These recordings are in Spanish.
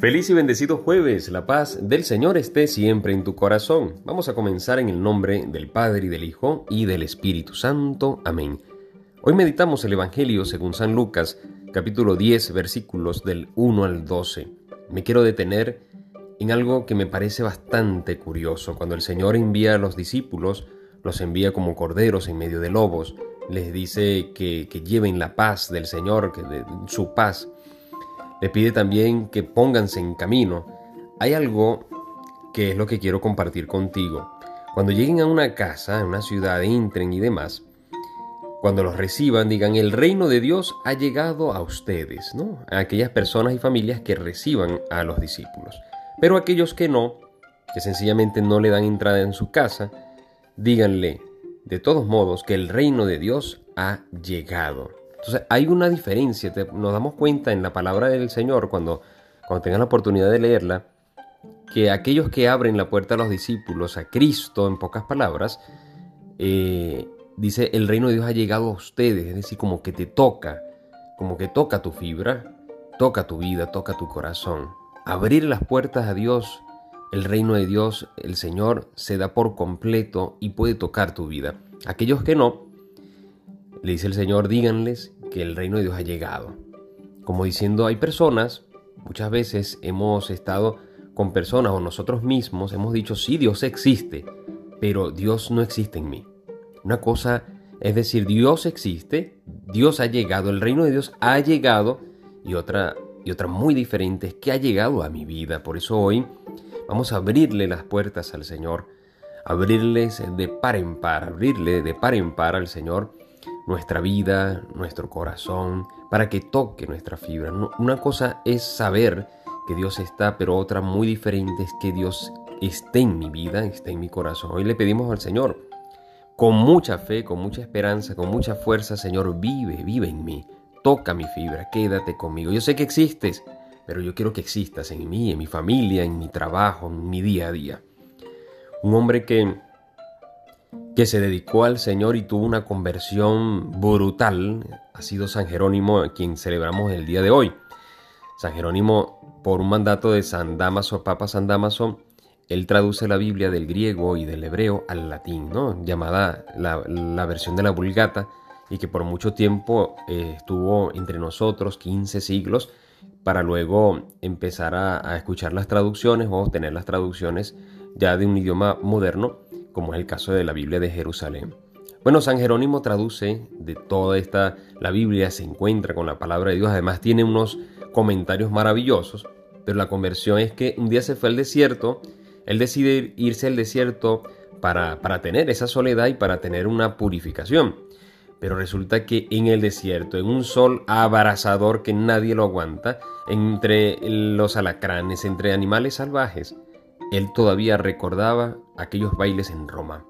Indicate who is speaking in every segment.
Speaker 1: Feliz y bendecido jueves, la paz del Señor esté siempre en tu corazón. Vamos a comenzar en el nombre del Padre y del Hijo y del Espíritu Santo. Amén. Hoy meditamos el Evangelio según San Lucas, capítulo 10, versículos del 1 al 12. Me quiero detener en algo que me parece bastante curioso. Cuando el Señor envía a los discípulos, los envía como corderos en medio de lobos, les dice que, lleven la paz del Señor, que de, su paz le pide también que pónganse en camino. Hay algo que es lo que quiero compartir contigo. Cuando lleguen a una casa, a una ciudad, entren y demás, cuando los reciban, digan, el reino de Dios ha llegado a ustedes, ¿no? A aquellas personas y familias que reciban a los discípulos. Pero aquellos que no, que sencillamente no le dan entrada en su casa, díganle, de todos modos, que el reino de Dios ha llegado. Entonces hay una diferencia, nos damos cuenta en la palabra del Señor cuando, cuando tengan la oportunidad de leerla, que aquellos que abren la puerta a los discípulos, a Cristo en pocas palabras, eh, dice, el reino de Dios ha llegado a ustedes, es decir, como que te toca, como que toca tu fibra, toca tu vida, toca tu corazón. Abrir las puertas a Dios, el reino de Dios, el Señor se da por completo y puede tocar tu vida. Aquellos que no, le dice el Señor, díganles que el reino de Dios ha llegado. Como diciendo, hay personas, muchas veces hemos estado con personas o nosotros mismos hemos dicho, sí, Dios existe, pero Dios no existe en mí. Una cosa es decir, Dios existe, Dios ha llegado, el reino de Dios ha llegado, y otra, y otra muy diferente es que ha llegado a mi vida. Por eso hoy vamos a abrirle las puertas al Señor, abrirles de par en par, abrirle de par en par al Señor nuestra vida, nuestro corazón, para que toque nuestra fibra. Una cosa es saber que Dios está, pero otra muy diferente es que Dios esté en mi vida, esté en mi corazón. Hoy le pedimos al Señor, con mucha fe, con mucha esperanza, con mucha fuerza, Señor, vive, vive en mí, toca mi fibra, quédate conmigo. Yo sé que existes, pero yo quiero que existas en mí, en mi familia, en mi trabajo, en mi día a día. Un hombre que que se dedicó al Señor y tuvo una conversión brutal, ha sido San Jerónimo, a quien celebramos el día de hoy. San Jerónimo, por un mandato de San Damaso, Papa San Damaso, él traduce la Biblia del griego y del hebreo al latín, ¿no? llamada la, versión de la Vulgata, y que por mucho tiempo eh, estuvo entre nosotros, 15 siglos, para luego empezar a, a escuchar las traducciones o tener las traducciones ya de un idioma moderno como es el caso de la Biblia de Jerusalén. Bueno, San Jerónimo traduce de toda esta, la Biblia se encuentra con la palabra de Dios, además tiene unos comentarios maravillosos, pero la conversión es que un día se fue al desierto, él decide irse al desierto para, para tener esa soledad y para tener una purificación. Pero resulta que en el desierto, en un sol abrasador que nadie lo aguanta, entre los alacranes, entre animales salvajes, él todavía recordaba aquellos bailes en Roma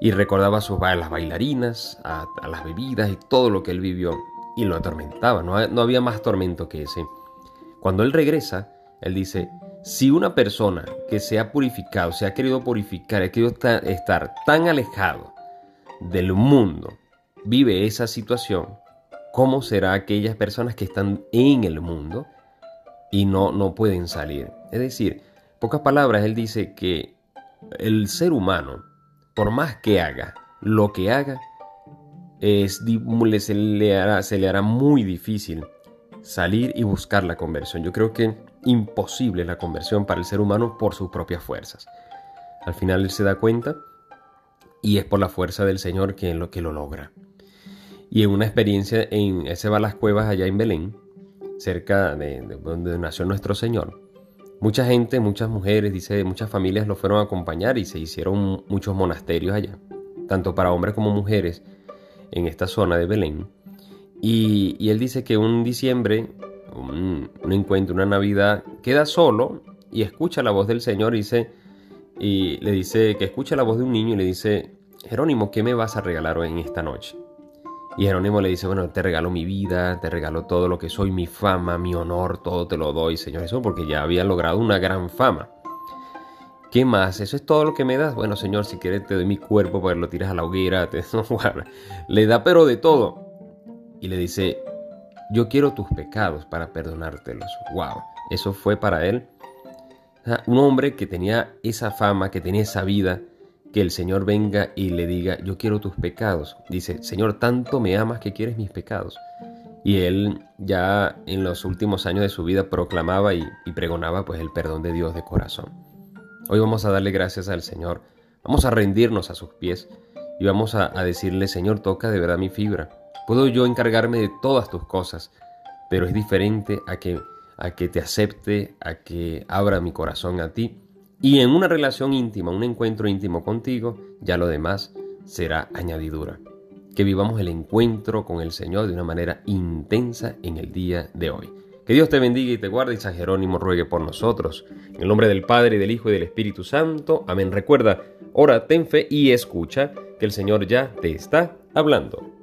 Speaker 1: y recordaba a las bailarinas, a, las bebidas y todo lo que él vivió y lo atormentaba, no, no había más tormento que ese. Cuando él regresa, él dice, si una persona que se ha purificado, se ha querido purificar, ha querido estar tan alejado del mundo, vive esa situación, ¿cómo será aquellas personas que están en el mundo y no, no pueden salir? Es decir, pocas palabras, él dice que el ser humano, por más que haga lo que haga, es, se, le hará, se muy difícil salir y buscar la conversión. Yo creo que imposible la conversión para el ser humano por sus propias fuerzas. Al final él se da cuenta y es por la fuerza del Señor que lo que lo logra. Y en una experiencia en ese va a las cuevas allá en Belén, cerca de donde nació nuestro Señor, Mucha gente, muchas mujeres, dice, muchas familias lo fueron a acompañar y se hicieron muchos monasterios allá, tanto para hombres como mujeres, en esta zona de Belén. Y, él dice que un diciembre, un, encuentro, una Navidad, queda solo y escucha la voz del Señor dice, y le dice que escucha la voz de un niño y le dice, Jerónimo, ¿qué me vas a regalar hoy en esta noche? Y Jerónimo le dice, bueno, te regalo mi vida, te regalo todo lo que soy, mi fama, mi honor, todo te lo doy, Señor Jesús, porque ya había logrado una gran fama. ¿Qué más? ¿Eso es todo lo que me das? Bueno, Señor, si quieres te doy mi cuerpo para que lo tiras a la hoguera. Te... le da pero de todo. Y le dice, yo quiero tus pecados para perdonártelos. ¡Wow! Eso fue para él un hombre que tenía esa fama, que tenía esa vida, que el Señor venga y le diga, yo quiero tus pecados. Dice, Señor, tanto me amas que quieres mis pecados. Y él ya en los últimos años de su vida proclamaba y, pregonaba pues el perdón de Dios de corazón. Hoy vamos a darle gracias al Señor, vamos a rendirnos a sus pies y vamos a, a decirle, Señor, toca de verdad mi fibra. Puedo yo encargarme de todas tus cosas, pero es diferente a que, a que te acepte, a que abra mi corazón a ti. Y en una relación íntima, un encuentro íntimo contigo, ya lo demás será añadidura que vivamos el encuentro con el Señor de una manera intensa en el día de hoy. Que Dios te bendiga y te guarde y San Jerónimo ruegue por nosotros. En el nombre del Padre, del Hijo y del Espíritu Santo. Amén. Recuerda, ora, ten fe y escucha que el Señor ya te está hablando.